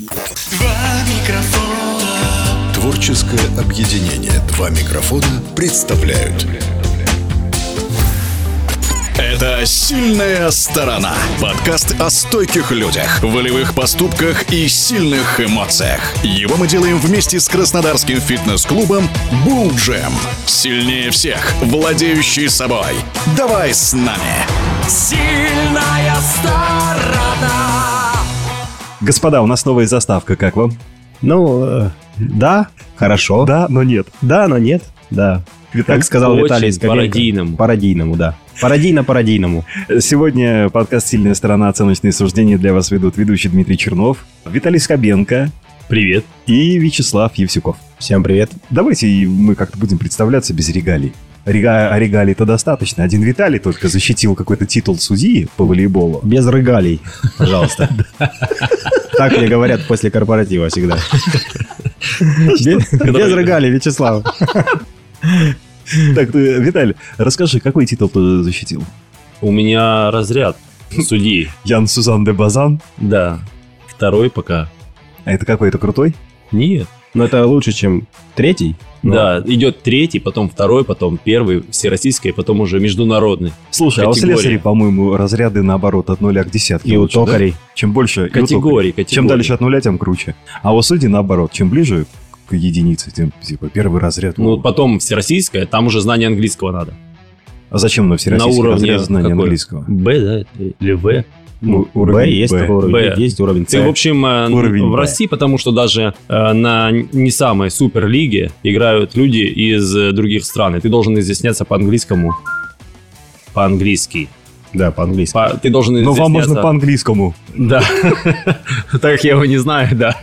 Два микрофона. Творческое объединение «Два микрофона» представляют Это «Сильная сторона» Подкаст о стойких людях, волевых поступках и сильных эмоциях Его мы делаем вместе с краснодарским фитнес-клубом «Булл Джем» Сильнее всех, владеющий собой Давай с нами! Сильная сторона. Господа, у нас новая заставка, как вам? Ну, э, да, хорошо. Да, но нет. Да, но нет. Да. Как сказал очень Виталий Скобенко. пародийному. Пародийному, да. Пародийно-пародийному. Сегодня подкаст «Сильная сторона. Оценочные суждения» для вас ведут ведущий Дмитрий Чернов, Виталий Скобенко Привет. и Вячеслав Евсюков. Всем привет. Давайте мы как-то будем представляться без регалий. Рега- а регалий-то достаточно. Один Виталий только защитил какой-то титул судьи по волейболу. Без рыгалей, пожалуйста. Так мне говорят после корпоратива всегда. Без без рыгалей, Вячеслав. Так, Виталий, расскажи, какой титул ты защитил? У меня разряд судьи. Ян Сузан де Базан? Да. Второй пока. А это какой-то крутой? Нет. Но это лучше, чем третий. Но Да, идет третий, потом второй, потом первый, всероссийский, потом уже международный. Слушай, а у Категория. слесарей, по-моему, разряды наоборот от нуля к десятке. И у лучше, да? токарей. Чем больше... у Категории, токарей. Чем категории. дальше от нуля, тем круче. А у судей наоборот. Чем ближе к единице, тем типа первый разряд. Ну, потом всероссийская, там уже знание английского надо. а зачем На всероссийский уровне разряд знания какой? английского? Б, да? Или В. Ну, Б есть Б. такой уровень, Б. есть уровень Ты, в С. общем, э, Уровень в Б. России, потому что даже э, на не самой суперлиге играют люди из э, других стран, и ты должен изъясняться по-английскому. По-английски. Да, по-английски. По- ты должен Но Ну, вам можно по-английскому. Да. Так как я его не знаю, да.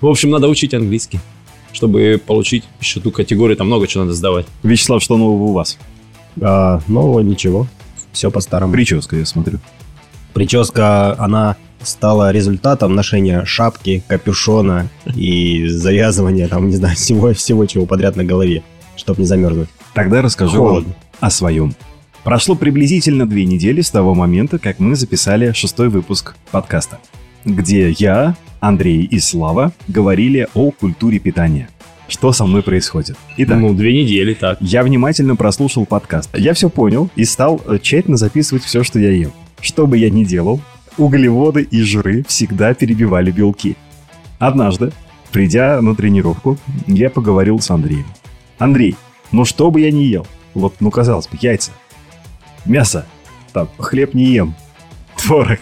В общем, надо учить английский, чтобы получить еще ту категорию. Там много чего надо сдавать. Вячеслав, что нового у вас? А, ну, ничего. Все по-старому. Прическа, я смотрю. Прическа, она стала результатом ношения шапки, капюшона и завязывания, там, не знаю, всего, всего чего подряд на голове, чтобы не замерзнуть. Тогда расскажу вам о своем. Прошло приблизительно две недели с того момента, как мы записали шестой выпуск подкаста, где я, Андрей и Слава говорили о культуре питания. Что со мной происходит? Итак, Ну, две недели так. я внимательно прослушал подкаст. Я все понял и стал э, тщательно записывать все, что я ем. Что бы я ни делал, углеводы и жиры всегда перебивали белки. Однажды, придя на тренировку, я поговорил с Андреем. Андрей, ну что бы я ни ел, вот, ну казалось бы, яйца, мясо, там, хлеб не ем, творог.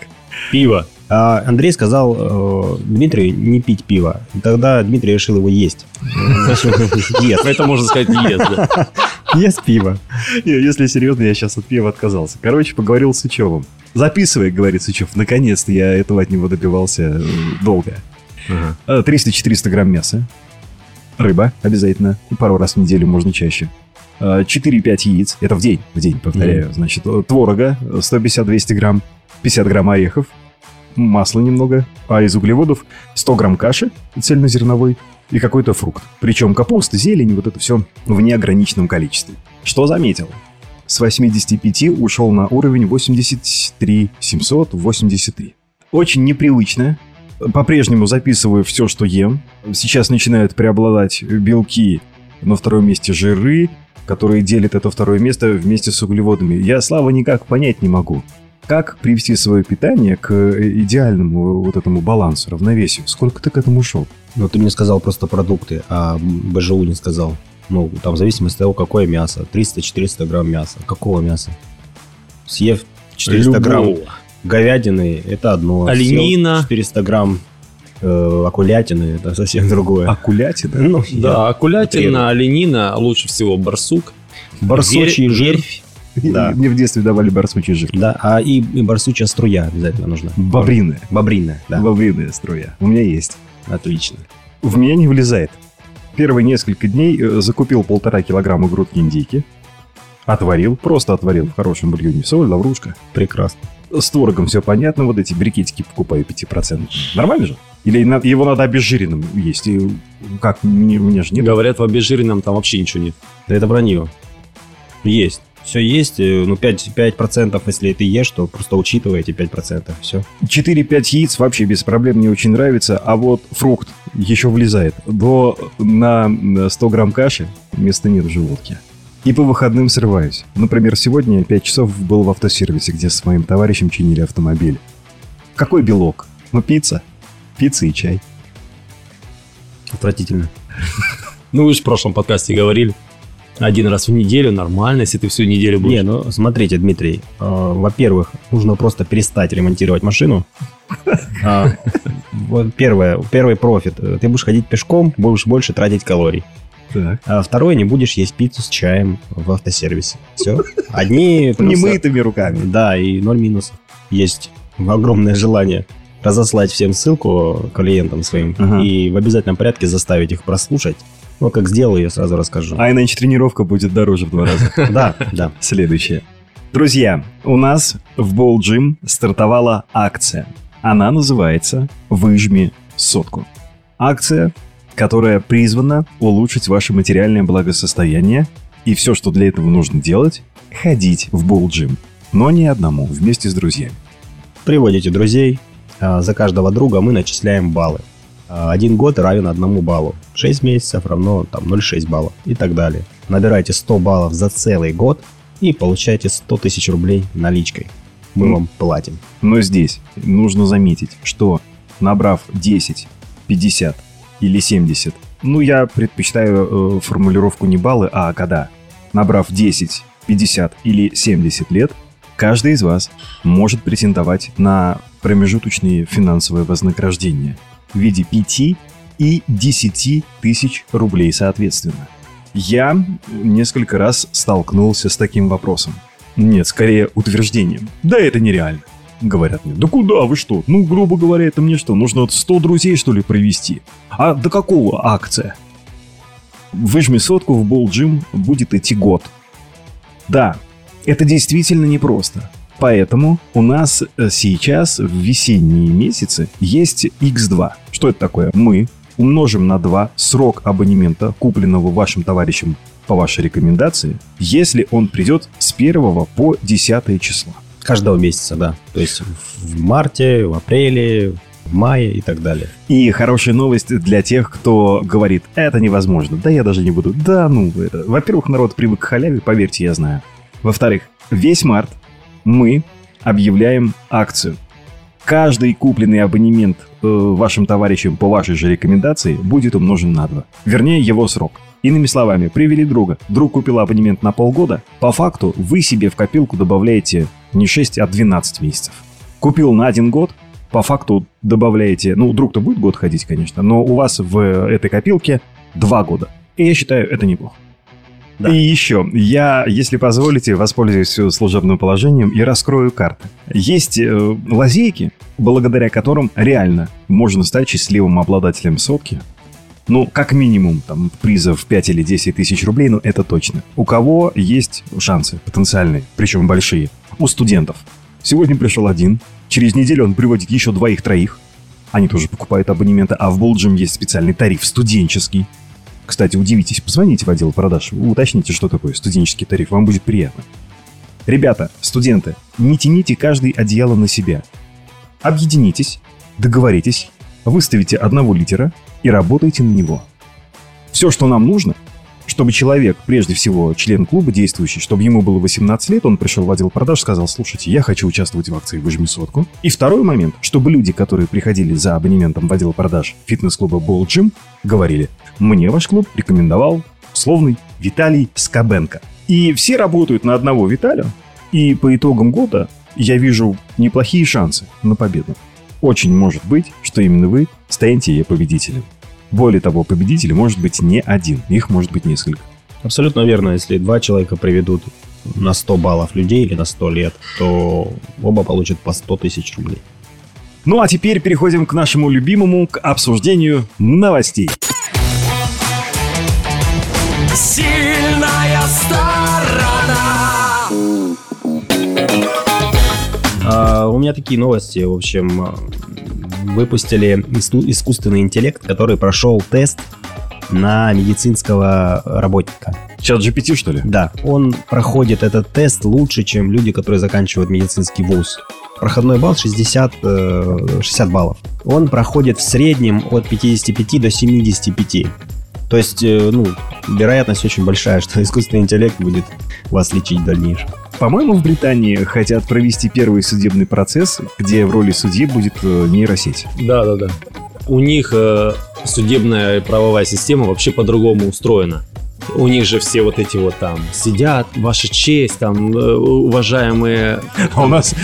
Пиво. А Андрей сказал э, Дмитрию не пить пиво. И тогда Дмитрий решил его есть. Ест. Это можно сказать ест, да. Ест пиво. Не, Если серьезно, я сейчас от пива отказался. Короче, поговорил с Сычевым. Записывай, говорит Сычев. Наконец-то я этого от него добивался э, долго. Э, 300-400 грамм мяса. Рыба обязательно. И пару раз в неделю, можно чаще. Э, 4-5 яиц. Это в день, в день, повторяю. Значит, э, творога э, 150-200 грамм. 50 грамм орехов. Масла немного. А из углеводов 100 грамм каши цельнозерновой и какой-то фрукт. Причем капуста, зелень, вот это все в неограниченном количестве. Что заметил? С 85 ушел на уровень 83 783. Очень непривычно. По-прежнему записываю все, что ем. Сейчас начинают преобладать белки, на втором месте жиры, которые делят это второе место вместе с углеводами. Я, Слава, никак понять не могу. Как привести свое питание к идеальному вот этому балансу, равновесию? Сколько ты к этому ушел? Ну, ты мне сказал просто продукты, а БЖУ не сказал. Ну, там в зависимости от того, какое мясо. 300-400 грамм мяса. Какого мяса? Съев 400 грамм Любого. говядины, это одно. Оленина. Съел 400 грамм э, окулятины, это совсем другое. Акулятина? Ну, Да, акулятина, оленина, лучше всего барсук. Барсучий жир. Да. Мне в детстве давали барсучий жир. Да, а и, и барсучья струя обязательно нужна. Бобриная. Бобриная, да. Бобриная струя. У меня есть. Отлично. В меня не влезает. Первые несколько дней э, закупил полтора килограмма грудки индейки. Отварил, просто отварил в хорошем бульоне. Соль, лаврушка. Прекрасно. С творогом все понятно, вот эти брикетики покупаю 5%. Нормально же? Или его надо обезжиренным есть? И как, мне, мне же нет. Говорят, в обезжиренном там вообще ничего нет. Да это вранье. Есть. Все есть, э, ну 5%, 5% если ты ешь, то просто учитывайте 5%, все. 4-5 яиц вообще без проблем мне очень нравится, а вот фрукт еще влезает. До на 100 грамм каши места нет в желудке. И по выходным срываюсь. Например, сегодня 5 часов был в автосервисе, где с моим товарищем чинили автомобиль. Какой белок? Ну, пицца. Пицца и чай. Отвратительно. Ну, вы же в прошлом подкасте говорили. Один раз в неделю нормально, если ты всю неделю будешь. Не, ну смотрите, Дмитрий, э, во-первых, нужно просто перестать ремонтировать машину. А, вот первое, первый профит. Ты будешь ходить пешком, будешь больше тратить калорий. Так. А второе, не будешь есть пиццу с чаем в автосервисе. Все. Одни. Немытыми руками. Да, и ноль минусов. Есть огромное желание разослать всем ссылку клиентам своим Ага. и в обязательном порядке заставить их прослушать. Ну, как сделаю, я сразу расскажу. А иначе тренировка будет дороже в два раза. Да, да. Следующее. Друзья, у нас в Bowl Gym стартовала акция. Она называется «Выжми сотку». Акция, которая призвана улучшить ваше материальное благосостояние. И все, что для этого нужно делать – ходить в Bowl Gym. Но не одному, вместе с друзьями. Приводите друзей. а, За каждого друга мы начисляем баллы. А, Один год равен одному баллу. 6 месяцев равно там 0,6 баллов и так далее. Набирайте 100 баллов за целый год и получаете 100 тысяч рублей наличкой. Мы Ну. вам платим. Но здесь нужно заметить, что набрав 10, 50 или 70, ну я предпочитаю э, формулировку не баллы, а года. Набрав 10, 50 или 70 лет, каждый из вас может претендовать на промежуточные финансовые вознаграждения в виде 5 и 10 тысяч рублей соответственно. Я несколько раз столкнулся с таким вопросом. Нет, скорее утверждением. Да это нереально. Говорят мне, да куда вы что? Ну, грубо говоря, это мне что, нужно вот 100 друзей, что ли, провести? А до какого акция? Выжми сотку в Gym будет идти год. Да, это действительно непросто. Поэтому у нас э, сейчас в весенние месяцы есть X2. Что это такое? Мы умножим на 2 срок абонемента, купленного вашим товарищем по вашей рекомендации, если он придет с 1 по 10 число. Каждого месяца, да. То есть в марте, в апреле, в мае и так далее. И хорошая новость для тех, кто говорит, это невозможно, да я даже не буду. Да, ну, это... Во-первых, народ привык к халяве, поверьте, я знаю. Во-вторых, весь март мы объявляем акцию. Каждый купленный абонемент э, вашим товарищам по вашей же рекомендации будет умножен на 2. Вернее, его срок. Иными словами, привели друга. Друг купил абонемент на полгода. По факту вы себе в копилку добавляете не 6, а 12 месяцев. Купил на один год, по факту добавляете, ну, друг-то будет год ходить, конечно, но у вас в этой копилке два года. И я считаю, это неплохо. Да. И еще, я, если позволите, воспользуюсь служебным положением и раскрою карты. Есть э, лазейки, благодаря которым реально можно стать счастливым обладателем сотки. Ну, как минимум, там, призов 5 или 10 тысяч рублей, ну, это точно. У кого есть шансы потенциальные, причем большие? У студентов. Сегодня пришел один, через неделю он приводит еще двоих-троих. Они тоже покупают абонементы, а в Болджим есть специальный тариф студенческий. Кстати, удивитесь, позвоните в отдел продаж, уточните, что такое студенческий тариф, вам будет приятно. Ребята, студенты, не тяните каждый одеяло на себя. Объединитесь, договоритесь, выставите одного лидера и работайте на него. Все, что нам нужно, чтобы человек, прежде всего член клуба действующий, чтобы ему было 18 лет, он пришел в отдел продаж, сказал, слушайте, я хочу участвовать в акции «Выжми сотку». И второй момент, чтобы люди, которые приходили за абонементом в отдел продаж фитнес-клуба Ball Gym, говорили, мне ваш клуб рекомендовал условный Виталий Скабенко. И все работают на одного Виталия, и по итогам года я вижу неплохие шансы на победу. Очень может быть, что именно вы станете победителем. Более того, победитель может быть не один, их может быть несколько. Абсолютно верно. Если два человека приведут на 100 баллов людей или на 100 лет, то оба получат по 100 тысяч рублей. Ну а теперь переходим к нашему любимому, к обсуждению новостей. Сильная сторона. А, у меня такие новости. В общем, а, выпустили иску- искусственный интеллект, который прошел тест на медицинского работника. Чат GPT, что ли? Да, он проходит этот тест лучше, чем люди, которые заканчивают медицинский вуз. Проходной балл 60, э, 60 баллов. Он проходит в среднем от 55 до 75. То есть, э, ну, вероятность очень большая, что искусственный интеллект будет вас лечить в дальнейшем. По-моему, в Британии хотят провести первый судебный процесс, где в роли судьи будет э, нейросеть. Да, да, да. У них э, судебная правовая система вообще по-другому устроена. У них же все вот эти вот там сидят, ваша честь, там, э, уважаемые... А у нас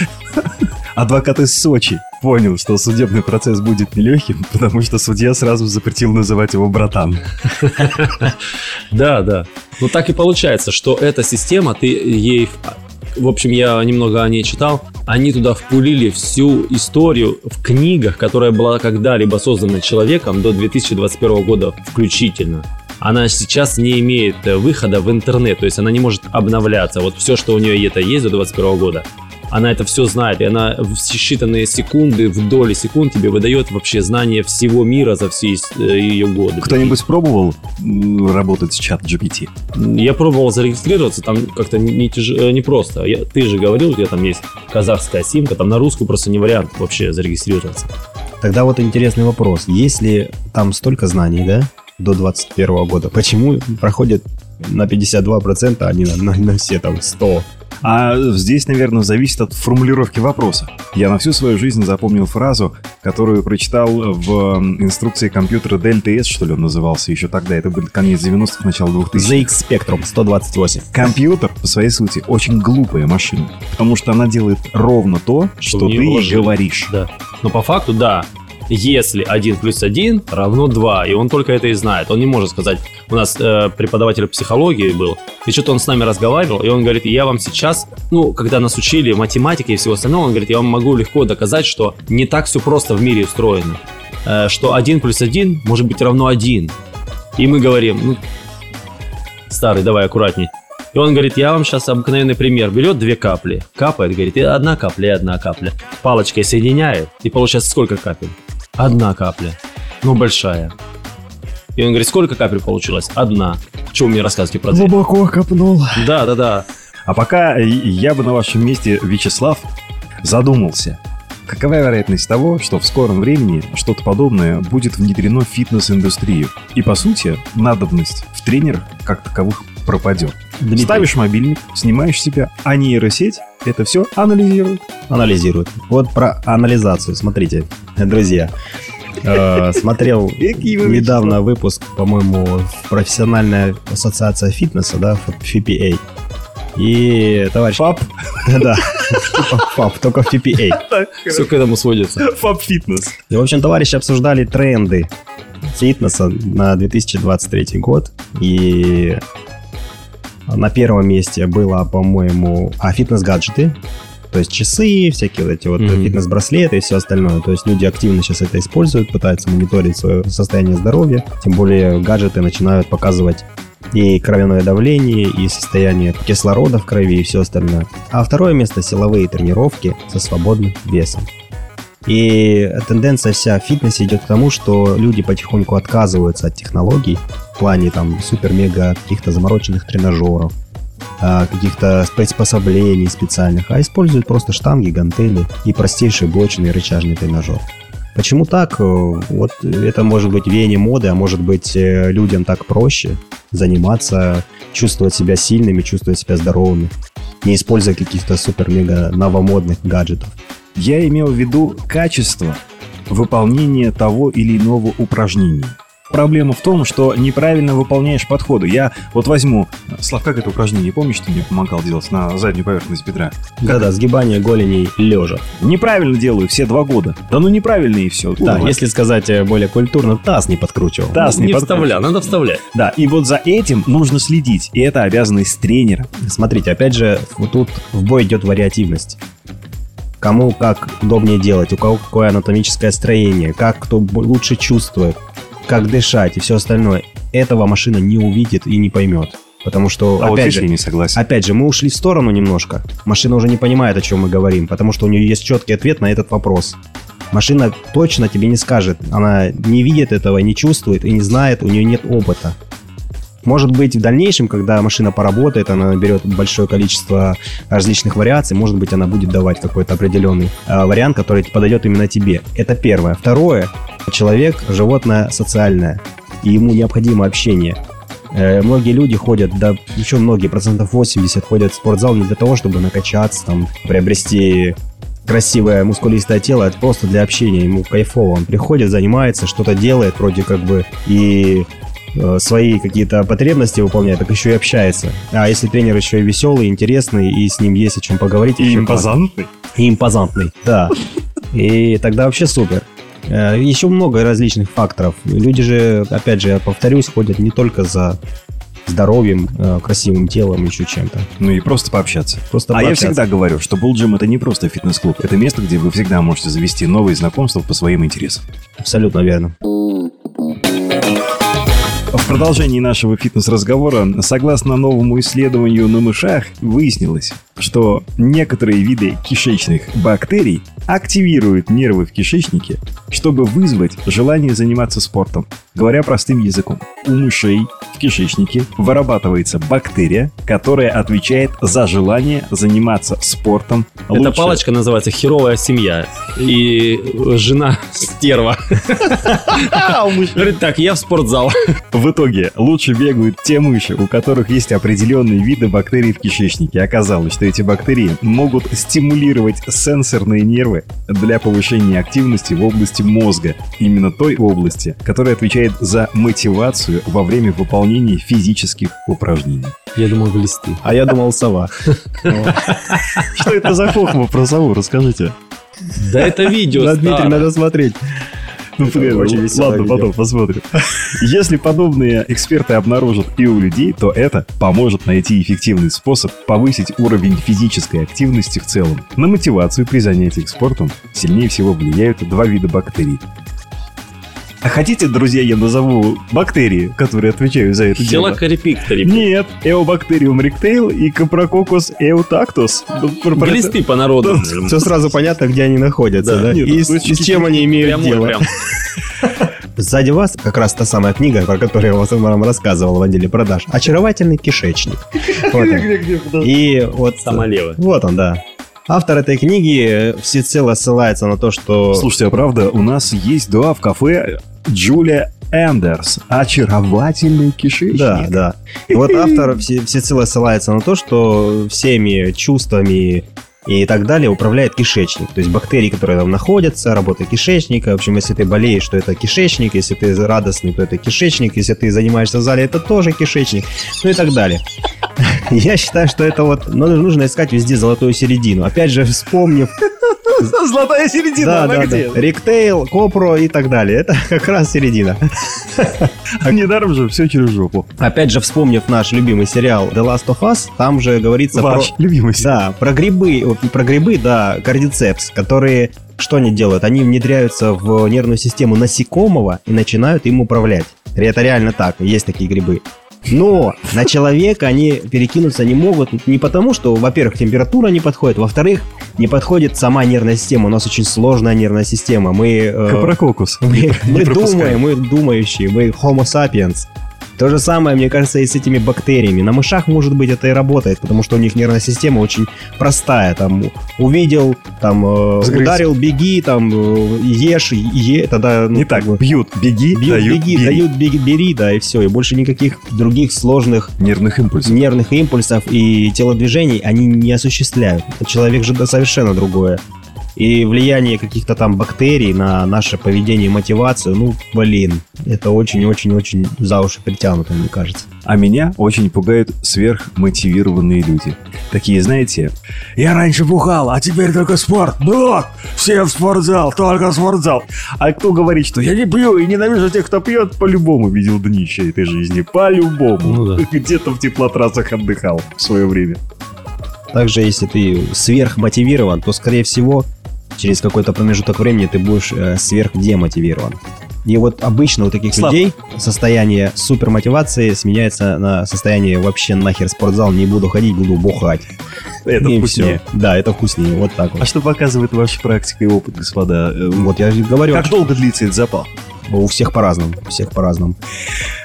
адвокат из Сочи понял, что судебный процесс будет нелегким, потому что судья сразу запретил называть его братан. Да, да. Ну так и получается, что эта система, ты ей... В общем, я немного о ней читал. Они туда впулили всю историю в книгах, которая была когда-либо создана человеком до 2021 года включительно она сейчас не имеет э, выхода в интернет, то есть она не может обновляться. Вот все, что у нее это есть до 2021 года, она это все знает, и она в считанные секунды, в доли секунд тебе выдает вообще знание всего мира за все э, ее годы. Кто-нибудь пробовал работать с чат GPT? Я пробовал зарегистрироваться, там как-то не, тяж... Э, не просто. Я, ты же говорил, у тебя там есть казахская симка, там на русскую просто не вариант вообще зарегистрироваться. Тогда вот интересный вопрос. Если там столько знаний, да, до 21 года. Почему проходит на 52%, а не на, на, на все там 100? А здесь, наверное, зависит от формулировки вопроса. Я на всю свою жизнь запомнил фразу, которую прочитал в инструкции компьютера Delta S, что ли он назывался еще тогда. Это был конец 90-х, начало 2000-х. ZX Spectrum 128. Компьютер, по своей сути, очень глупая машина. Потому что она делает ровно то, что, что ты вложили. говоришь. Да. Но по факту, да, если 1 плюс 1 равно 2, и он только это и знает. Он не может сказать, у нас э, преподаватель психологии был, и что-то он с нами разговаривал, и он говорит, я вам сейчас, ну, когда нас учили математике и всего остального, он говорит, я вам могу легко доказать, что не так все просто в мире устроено, э, что 1 плюс 1 может быть равно 1. И мы говорим, ну, старый, давай аккуратней. И он говорит, я вам сейчас обыкновенный пример. Берет две капли, капает, говорит, и одна капля, и одна капля. Палочкой соединяет, и получается сколько капель? Одна капля. Ну, большая. И он говорит, сколько капель получилось? Одна. Чего мне рассказываете про дверь? Глубоко копнул. Да, да, да. А пока я бы на вашем месте, Вячеслав, задумался. Какова вероятность того, что в скором времени что-то подобное будет внедрено в фитнес-индустрию? И, по сути, надобность в тренерах как таковых пропадет. Дмитрий. Ставишь мобильник, снимаешь себя, а нейросеть это все анализирует. Анализирует. Вот про анализацию, смотрите, друзья. Э, смотрел недавно выпуск, по-моему, профессиональная ассоциация фитнеса, да, FPA. И товарищ... ФАП? Да, ФАП, только в FPA. Все к этому сводится. ФАП фитнес. И, в общем, товарищи обсуждали тренды фитнеса на 2023 год. И на первом месте было, по-моему, а фитнес-гаджеты, то есть часы, всякие вот эти вот mm-hmm. фитнес-браслеты и все остальное. То есть люди активно сейчас это используют, пытаются мониторить свое состояние здоровья. Тем более гаджеты начинают показывать и кровяное давление, и состояние кислорода в крови, и все остальное. А второе место – силовые тренировки со свободным весом. И тенденция вся в фитнесе идет к тому, что люди потихоньку отказываются от технологий в плане там супер-мега каких-то замороченных тренажеров, а, каких-то приспособлений специальных, а используют просто штанги, гантели и простейший блочный рычажный тренажер. Почему так? Вот это может быть веяние моды, а может быть э, людям так проще заниматься, чувствовать себя сильными, чувствовать себя здоровыми, не используя каких-то супер-мега новомодных гаджетов. Я имел в виду качество выполнения того или иного упражнения. Проблема в том, что неправильно выполняешь подходы. Я вот возьму... Слав, как это упражнение? Помнишь, что мне помогал делать на заднюю поверхность бедра? Да-да, сгибание голеней лежа. Неправильно делаю все два года. Да ну неправильно и все. Да, Ой. если сказать э, более культурно, таз не подкручивал. Таз не, не вставлял, надо вставлять. Да, и вот за этим нужно следить. И это обязанность тренера. Смотрите, опять же, вот тут в бой идет вариативность кому как удобнее делать, у кого какое анатомическое строение, как кто лучше чувствует, как дышать и все остальное. Этого машина не увидит и не поймет. Потому что, а опять вот же, не согласен. опять же, мы ушли в сторону немножко. Машина уже не понимает, о чем мы говорим, потому что у нее есть четкий ответ на этот вопрос. Машина точно тебе не скажет. Она не видит этого, не чувствует и не знает, у нее нет опыта. Может быть, в дальнейшем, когда машина поработает, она наберет большое количество различных вариаций, может быть, она будет давать какой-то определенный э, вариант, который подойдет именно тебе. Это первое. Второе. Человек – животное социальное, и ему необходимо общение. Э, многие люди ходят, да еще многие, процентов 80 ходят в спортзал не для того, чтобы накачаться, там, приобрести красивое мускулистое тело, это просто для общения, ему кайфово. Он приходит, занимается, что-то делает, вроде как бы и свои какие-то потребности выполняет, так еще и общается. А если тренер еще и веселый, интересный, и с ним есть о чем поговорить. И импозантный. классно. И импозантный, да. И тогда вообще супер. Э, Еще много различных факторов. Люди же, опять же, я повторюсь, ходят не только за здоровьем, э, красивым телом, еще чем-то. Ну и просто пообщаться. Просто а я пообщаться. всегда говорю, что Булджим это не просто фитнес-клуб, это место, где вы всегда можете завести новые знакомства по своим интересам. Абсолютно верно. В продолжении нашего фитнес-разговора, согласно новому исследованию на мышах, выяснилось, что некоторые виды кишечных бактерий активируют нервы в кишечнике, чтобы вызвать желание заниматься спортом. Говоря простым языком, у мышей в кишечнике вырабатывается бактерия, которая отвечает за желание заниматься спортом. Эта лучше. палочка называется «Херовая семья». И жена стерва. Говорит, так, я в спортзал. В итоге лучше бегают те мыши, у которых есть определенные виды бактерий в кишечнике. Оказалось, что эти бактерии могут стимулировать сенсорные нервы для повышения активности в области мозга. Именно той области, которая отвечает за мотивацию во время выполнения физических упражнений. Я думал, глисты. А я думал, сова. Что это за хохма про сову? Расскажите. Да это видео Да, Дмитрий, надо смотреть. Ну, погоди, Очень веселое ладно, потом посмотрим. Если подобные эксперты обнаружат и у людей, то это поможет найти эффективный способ повысить уровень физической активности в целом. На мотивацию при занятиях спортом сильнее всего влияют два вида бактерий. А хотите, друзья, я назову бактерии, которые отвечают за это дело? Хелокорепиктори. Нет, Эобактериум ректейл и Капрококус эутактус. Ну, Глисты по народу. Все сразу понятно, где они находятся, Да. Нет, И ну, с, чем они имеют дело. Сзади вас как раз та самая книга, про которую я вам вам рассказывал в отделе продаж. «Очаровательный кишечник». Вот он. И вот... Самое левое. Вот он, да. Автор этой книги всецело ссылается на то, что... Слушайте, а правда, у нас есть, да, в кафе Джулия Эндерс. Очаровательный кишечник. Да, да. И вот автор все, всецело ссылается на то, что всеми чувствами и так далее управляет кишечник. То есть бактерии, которые там находятся, работа кишечника. В общем, если ты болеешь, то это кишечник. Если ты радостный, то это кишечник. Если ты занимаешься в зале, это тоже кишечник. Ну и так далее. Я считаю, что это вот... Ну, нужно искать везде золотую середину. Опять же, вспомнив... Золотая середина, Да, она да, где? да. Ректейл, Копро и так далее. Это как раз середина. А недаром же все через жопу. Опять же, вспомнив наш любимый сериал The Last of Us, там же говорится Ваш про... любимый сериал. Да, про грибы, про грибы, да, кардицепс, которые что они делают? Они внедряются в нервную систему насекомого и начинают им управлять. Это реально так, есть такие грибы. Но на человека они перекинуться не могут не потому, что, во-первых, температура не подходит, во-вторых, не подходит сама нервная система. У нас очень сложная нервная система. Мы, э, Капрококус. мы, мы пропускай. думаем, мы думающие, мы homo sapiens. То же самое, мне кажется, и с этими бактериями. На мышах, может быть, это и работает, потому что у них нервная система очень простая. Там увидел, там э, ударил, беги, там э, ешь, е, тогда ну, Не так, бы, бьют, беги, бьют, дают, беги, бери. дают, беги, бери, да, и все. И больше никаких других сложных Нервных импульсов. нервных импульсов и телодвижений они не осуществляют. Человек же да, совершенно другое. И влияние каких-то там бактерий на наше поведение и мотивацию, ну, блин, это очень-очень-очень за уши притянуто, мне кажется. А меня очень пугают сверхмотивированные люди. Такие, знаете, я раньше бухал, а теперь только спорт. Да, все в спортзал, только в спортзал. А кто говорит, что я не пью и ненавижу тех, кто пьет, по-любому видел днище этой жизни. По-любому. Ну да. Где-то в теплотрассах отдыхал в свое время. Также, если ты сверхмотивирован, то, скорее всего, через какой-то промежуток времени ты будешь э, сверхдемотивирован. И вот обычно у таких Слаб. людей состояние супермотивации сменяется на состояние вообще нахер спортзал, не буду ходить, буду бухать. Это И вкуснее. всё. Да, это вкуснее, вот так А вот. что показывает ваша практика и опыт, господа? Э, Вот я говорю, Как долго длится этот запал? у всех по-разному, у всех по-разному.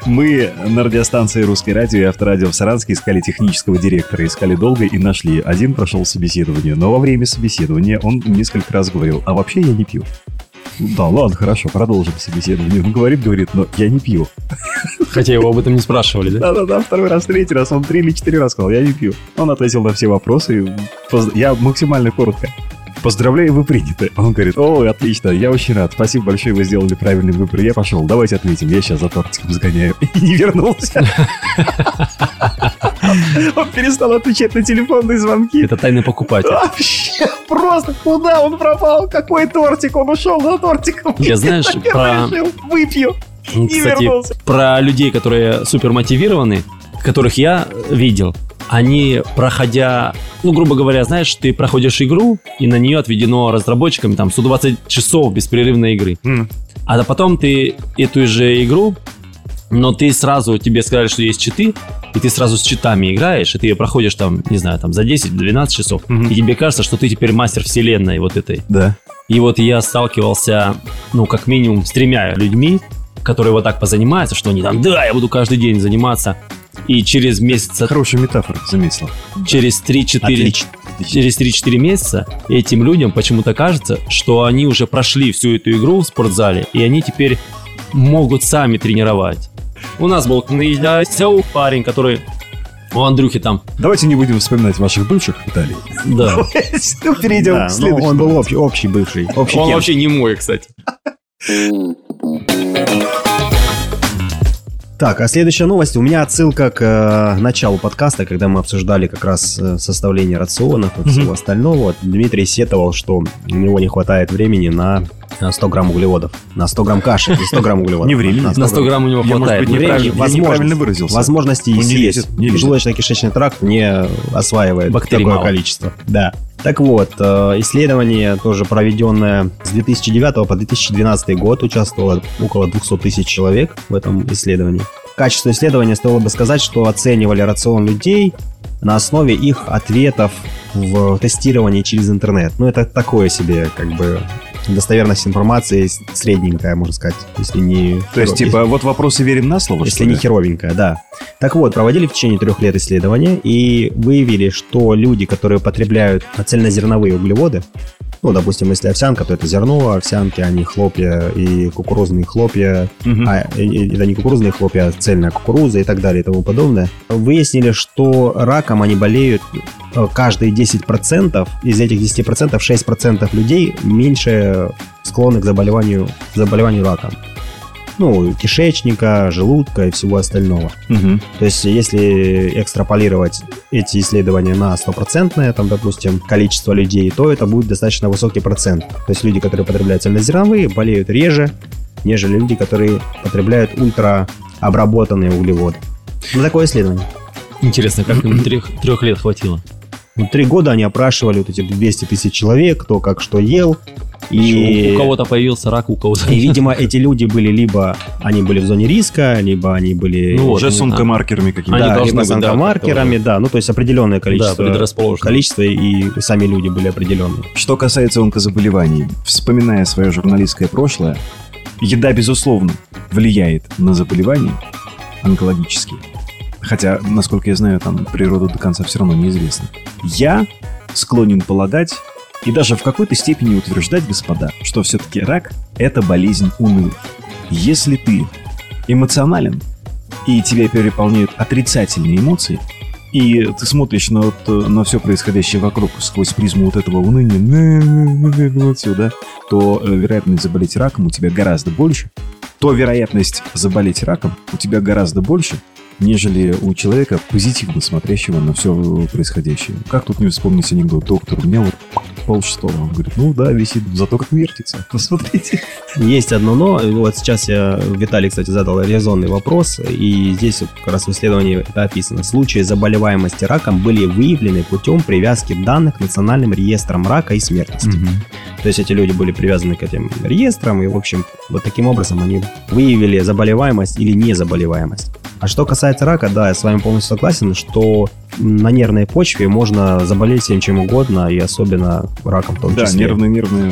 Мы на радиостанции «Русское радио» и авторадио в Саранске искали технического директора. Искали долго и нашли. Один прошел собеседование, но во время собеседования он несколько раз говорил, а вообще я не пью. Да, ладно, хорошо, продолжим собеседование. Он говорит, говорит, но я не пью. Хотя его об этом не спрашивали, да? Да-да-да, второй раз, третий раз, он три или четыре раза сказал, я не пью. Он ответил на все вопросы. и поз- Я максимально коротко. Поздравляю, вы приняты. Он говорит, о, отлично, я очень рад. Спасибо большое, вы сделали правильный выбор. Я пошел, давайте отметим, я сейчас за тортиком сгоняю. И не вернулся. Он перестал отвечать на телефонные звонки. Это тайный покупатель. Вообще, просто куда он пропал? Какой тортик? Он ушел за тортиком. Я, знаешь, Я про- решил, выпью. И Кстати, вернулся. про людей, которые супер мотивированы, которых я видел, они, проходя, ну, грубо говоря, знаешь, ты проходишь игру, и на нее отведено разработчикам там 120 часов беспрерывной игры. М. А потом ты эту же игру, но ты сразу, тебе сказали, что есть читы, и ты сразу с читами играешь, и ты ее проходишь там, не знаю, там за 10-12 часов, Мгм. и тебе кажется, что ты теперь мастер вселенной вот этой. Да. И вот я сталкивался, ну, как минимум, с тремя людьми, которые вот так позанимаются, что они там, да, я буду каждый день заниматься. И через месяц, Хорошая метафора, заметил. через 3-4, Отлично. через 3-4 месяца этим людям почему-то кажется, что они уже прошли всю эту игру в спортзале, и они теперь могут сами тренировать. У нас был Князев, парень, который у Андрюхи там, Давайте не будем вспоминать ваших бывших, Виталий. да. Перейдем Да, к ну, следующему. он был общий, общий бывший. Общий Он кем. вообще не мой, кстати. Так, а следующая новость. У меня отсылка к э, началу подкаста, когда мы обсуждали как раз э, составление рационов и всего остального. Вот Дмитрий сетовал, что у него не хватает времени на 100 грамм углеводов. На 100 грамм каши, не 100 грамм углеводов. Не времени. На 100 грамм у него Я, может хватает. быть, но неправильно, времени- я неправильно выразился. Возможности есть. лезет, не лезет. Желудочно-кишечный тракт не осваивает Бактерий такое мало. количество. Да. Так вот, э, исследование тоже проведенное с 2009 по 2012 год участвовало около 200 тысяч человек в этом исследовании. Качество исследования стоило бы сказать, что оценивали рацион людей на основе их ответов в тестировании через интернет. Ну, это такое себе, как бы, достоверность информации средненькая, можно сказать, если не... То есть, типа, вот вопросы верим на слово, Если не херовенькая, да. Так вот, проводили в течение трех лет исследования и выявили, что люди, которые потребляют цельнозерновые углеводы, ну, допустим, если овсянка, то это зерно, овсянки, они хлопья и кукурузные хлопья, Мгм. а это не кукурузные хлопья, а цельная кукуруза и так далее и тому подобное, выяснили, что раком они болеют э, каждые 10%, из этих 10% 6% людей меньше склонны к заболеванию, заболеванию раком. Ну, кишечника, желудка и всего остального. Мгм. То есть, если экстраполировать эти исследования на стопроцентное, там, допустим, количество людей, то это будет достаточно высокий процент. То есть, люди, которые потребляют цельнозерновые, болеют реже, нежели люди, которые потребляют ультраобработанные углеводы. Ну, такое исследование. Интересно, как им трех, трех лет хватило? Ну, Три года они опрашивали вот эти 200 тысяч человек, кто как что ел. И, У кого-то появился рак, у кого-то... и, видимо, эти люди были либо они были в зоне риска, либо они были Ну, вот, Уже с онкомаркерами какими-то. Они да, должны либо быть, с да, онкомаркерами, да, ну то есть определенное Да, количество, предрасположенные. количество и сами люди были определенные. Что касается онкозаболеваний, вспоминая свое журналистское прошлое, еда, безусловно, влияет на заболевания онкологические. Хотя, насколько я знаю, там природа до конца все равно неизвестна. Я склонен полагать и даже в какой-то степени утверждать, господа, что все-таки рак – это болезнь унылых. Если ты эмоционален, и тебя переполняют отрицательные эмоции, и ты смотришь на, вот, э, на все происходящее вокруг сквозь призму вот этого уныния, вот сюда, то э, вероятность заболеть раком у тебя гораздо больше. То вероятность заболеть раком у тебя гораздо больше, нежели у человека, позитивно смотрящего на все происходящее. Как тут не вспомнить анекдот? Доктор, у меня вот полшестого. Он говорит, ну да, висит, зато как вертится. Посмотрите. Есть одно но, вот сейчас я, Виталий, кстати, задал резонный вопрос, и здесь вот как раз в исследовании это описано. Случаи заболеваемости раком были выявлены путем привязки данных к национальным реестрам рака и смертности. То есть эти люди были привязаны к этим реестрам, и, в общем, вот таким образом они выявили заболеваемость или незаболеваемость. А что касается рака, да, я с вами полностью согласен, что на нервной почве можно заболеть всем чем угодно, и особенно раком в том Да, числе. нервные-нервные.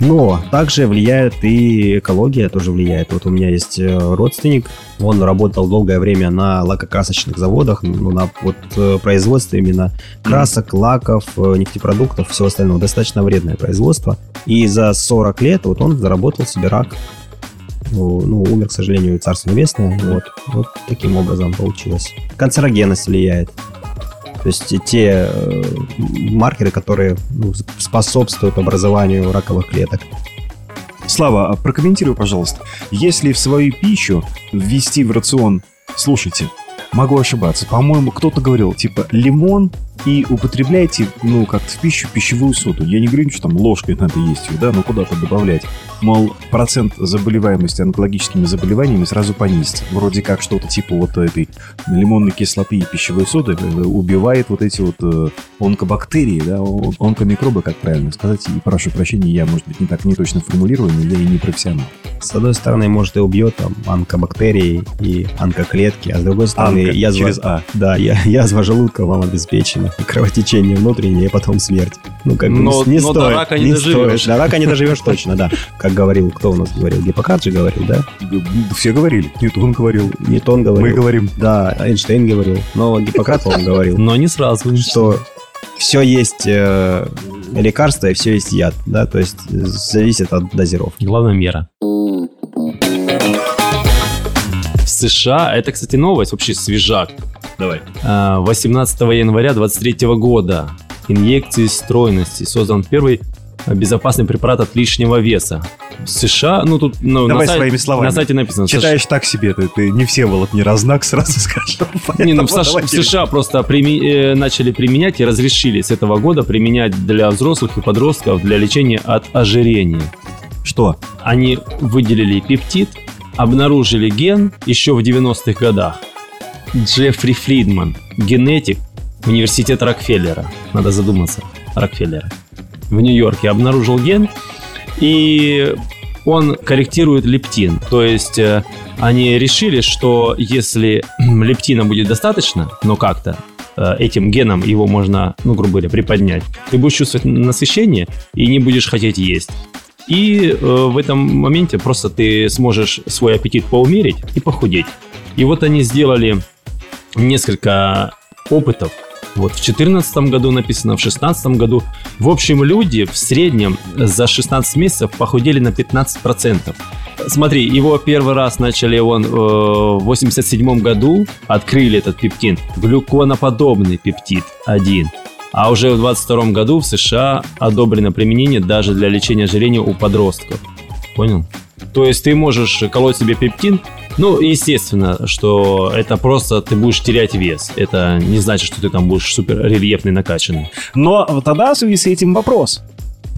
Но также влияет и экология, тоже влияет. Вот у меня есть э, родственник, он работал долгое время на лакокрасочных заводах, ну, на вот э, производстве именно красок, лаков, э, нефтепродуктов, всего остального. Достаточно вредное производство. И за 40 лет вот он заработал себе рак. Ну, ну, умер, к сожалению, царство небесное. Вот, вот таким образом получилось. Канцерогенность влияет. То есть те э, маркеры, которые ну, способствуют образованию раковых клеток. Слава, а прокомментируй, пожалуйста. Если в свою пищу ввести в рацион... Слушайте, могу ошибаться. По-моему, кто-то говорил, типа, лимон и употребляйте, ну, как-то в пищу пищевую соду. Я не говорю, что там ложкой надо есть ее, да, но куда-то добавлять. Мол, процент заболеваемости онкологическими заболеваниями сразу понизится. Вроде как что-то типа вот этой лимонной кислоты и пищевой соды э, убивает вот эти вот э, онкобактерии, да, онкомикробы, как правильно сказать. И прошу прощения, я, может быть, не так не точно формулирую, но я и не профессионал. С одной стороны, может и убьет там онкобактерии и онкоклетки, а с другой стороны, Анка, язва, через А. да, я, язва желудка вам обеспечена, кровотечение внутреннее, и потом смерть. Ну, как бы Но- не но до стоит, рака не доживешь. стоит. До рака не доживешь точно, да. Как говорил, кто у нас говорил? Гиппократ же говорил, да? Все говорили. Ньютон говорил. Ньютон Мы говорил. говорим. Да, Эйнштейн говорил. Но Гиппократ, по-моему, говорил. Но не сразу. что все есть э, лекарство и все есть яд, да, то есть зависит от дозировки. Главная мера. В США, это, кстати, новость, вообще свежак. Давай. А, 18 января 23 года инъекции стройности создан первый безопасный препарат от лишнего веса. В США, ну тут ну, Давай на, своими словами. на сайте написано. США Читаешь так себе, ты, ты не все волок, не разнак, сразу скажем. Не, ну в, Саш- в США просто прими- э, начали применять и разрешили с этого года применять для взрослых и подростков для лечения от ожирения. Что? Они выделили пептид, обнаружили ген еще в 90-х годах. Джеффри Фридман, генетик, университет Рокфеллера. Надо задуматься. Рокфеллера. В Нью-Йорке обнаружил ген, и он корректирует лептин. То есть э, они решили, что если лептина будет достаточно, но как-то э, этим геном его можно, ну, грубо говоря, приподнять, ты будешь чувствовать насыщение и не будешь хотеть есть. И э, в этом моменте просто ты сможешь свой аппетит поумерить и похудеть. И вот они сделали несколько опытов. Вот в 2014 году написано, в 2016 году. В общем, люди в среднем за 16 месяцев похудели на 15%. Смотри, его первый раз начали он э, в 87 году, открыли этот пептин, глюконоподобный пептид 1. А уже в 22 году в США одобрено применение даже для лечения ожирения у подростков. Понял? То есть ты можешь колоть себе пептин, ну, естественно, что это просто ты будешь терять вес. Это не значит, что ты там будешь супер рельефный, накачанный. Но тогда в связи с этим вопрос.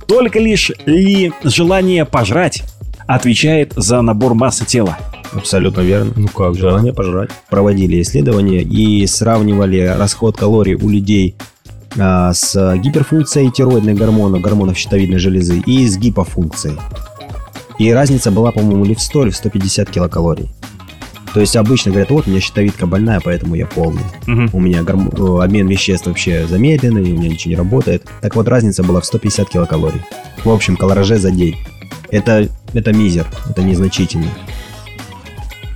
Только лишь ли желание пожрать отвечает за набор массы тела? Абсолютно верно. Ну как же? Желание пожрать. Проводили исследования и сравнивали расход калорий у людей а, с гиперфункцией тироидных гормонов, гормонов щитовидной железы, и с гипофункцией. И разница была, по-моему, ли в 100, или в 150 килокалорий. То есть обычно говорят, вот у меня щитовидка больная, поэтому я полный. У меня горм- э, обмен веществ вообще замедленный, у меня ничего не работает. Так вот, разница была в 150 килокалорий. В общем, калораже за день. Это, это мизер, это незначительно.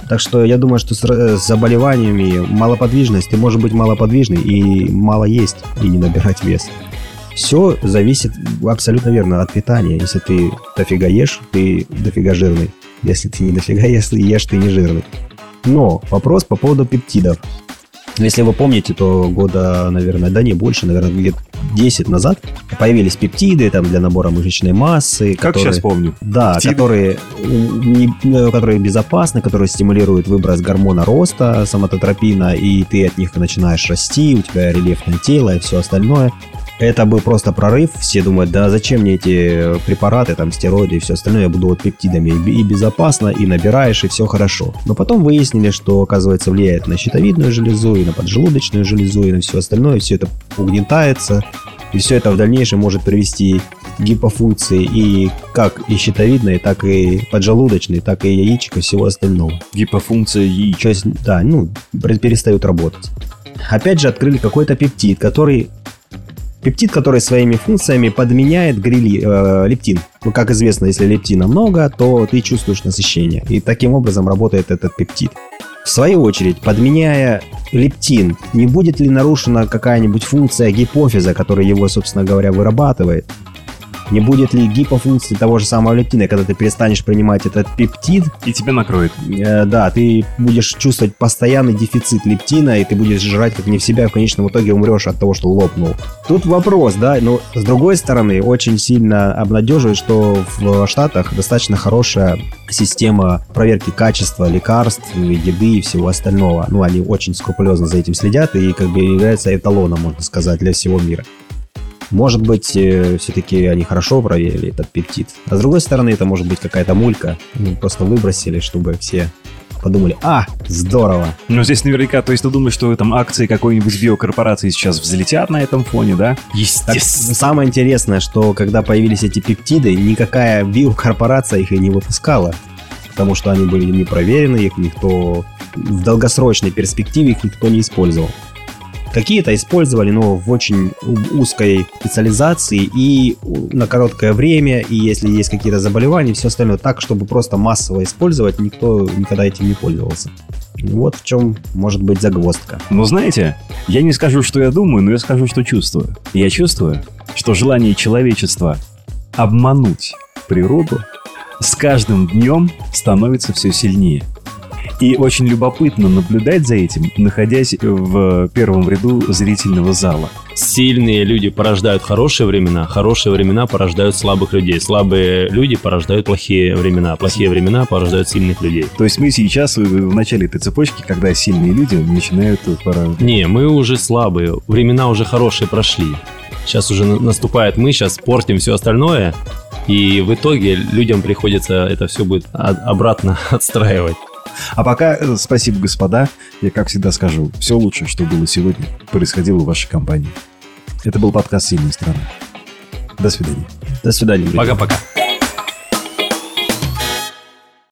Так что я думаю, что с, с заболеваниями малоподвижность, ты можешь быть малоподвижный и мало есть, и не набирать вес. Все зависит абсолютно верно от питания. Если ты дофига ешь, ты дофига жирный. Если ты не дофига если ешь, ты не жирный. Но вопрос по поводу пептидов. Если вы помните, то года, наверное, да не больше, наверное, лет 10 назад появились пептиды там для набора мышечной массы. Как которые- сейчас помню. Да, Пептиды? которые, не- э, которые безопасны, которые стимулируют выброс гормона роста, соматотропина, и ты от них начинаешь расти, у тебя рельефное тело и все остальное. Это был просто прорыв. Все думают, да зачем мне эти препараты, там, стероиды и все остальное, я буду вот пептидами и бе- и безопасно, и набираешь, и все хорошо. Но потом выяснили, что, оказывается, влияет на щитовидную железу, и на поджелудочную железу, и на все остальное. Все это угнетается, и все это в дальнейшем может привести гипофункции и как и щитовидной, так и поджелудочной, так и яичек и всего остального. Гипофункция яичек. Да, ну, перестают работать. Опять же, открыли какой-то пептид, который Пептид, который своими функциями подменяет грили, э, лептин. Ну, как известно, если лептина много, то ты чувствуешь насыщение. И таким образом работает этот пептид. В свою очередь, подменяя лептин, не будет ли нарушена какая-нибудь функция гипофиза, которая его, собственно говоря, вырабатывает? Не будет ли гипофункции того же самого лептина, когда ты перестанешь принимать этот пептид? И тебя накроет. Э, да, ты будешь чувствовать постоянный дефицит лептина, и ты будешь жрать как не в себя, и в конечном итоге умрешь от того, что лопнул. Тут вопрос, да, но с другой стороны, очень сильно обнадеживает, что в Штатах достаточно хорошая система проверки качества лекарств, еды и всего остального. Ну, они очень скрупулезно за этим следят и как бы являются эталоном, можно сказать, для всего мира. Может быть, э, все-таки они хорошо проверили этот пептид. А с другой стороны, это может быть какая-то мулька. Ну, просто выбросили, чтобы все подумали, а, здорово. Ну, здесь наверняка, то есть ты думаешь, что там акции какой-нибудь биокорпорации сейчас взлетят на этом фоне, да? Так, самое интересное, что когда появились эти пептиды, никакая биокорпорация их и не выпускала. Потому что они были не проверены, их никто в долгосрочной перспективе их никто не использовал. Какие-то использовали, но в очень узкой специализации и на короткое время, и если есть какие-то заболевания, все остальное так, чтобы просто массово использовать, никто никогда этим не пользовался. Вот в чем может быть загвоздка. Ну, знаете, я не скажу, что я думаю, но я скажу, что чувствую. Я чувствую, что желание человечества обмануть природу с каждым днем становится все сильнее. И очень любопытно наблюдать за этим, находясь в первом ряду зрительного зала. Сильные люди порождают хорошие времена, хорошие времена порождают слабых людей, слабые люди порождают плохие времена, плохие времена порождают сильных людей. То есть мы сейчас в начале этой цепочки, когда сильные люди начинают пора... Не, мы уже слабые, времена уже хорошие прошли. Сейчас уже наступает мы, сейчас портим все остальное, и в итоге людям приходится это все будет обратно отстраивать. А пока э, спасибо, господа. Я, как всегда, скажу, все лучшее, что было сегодня, происходило в вашей компании. Это был подкаст «Сильная страна». До свидания. До свидания. Пока-пока.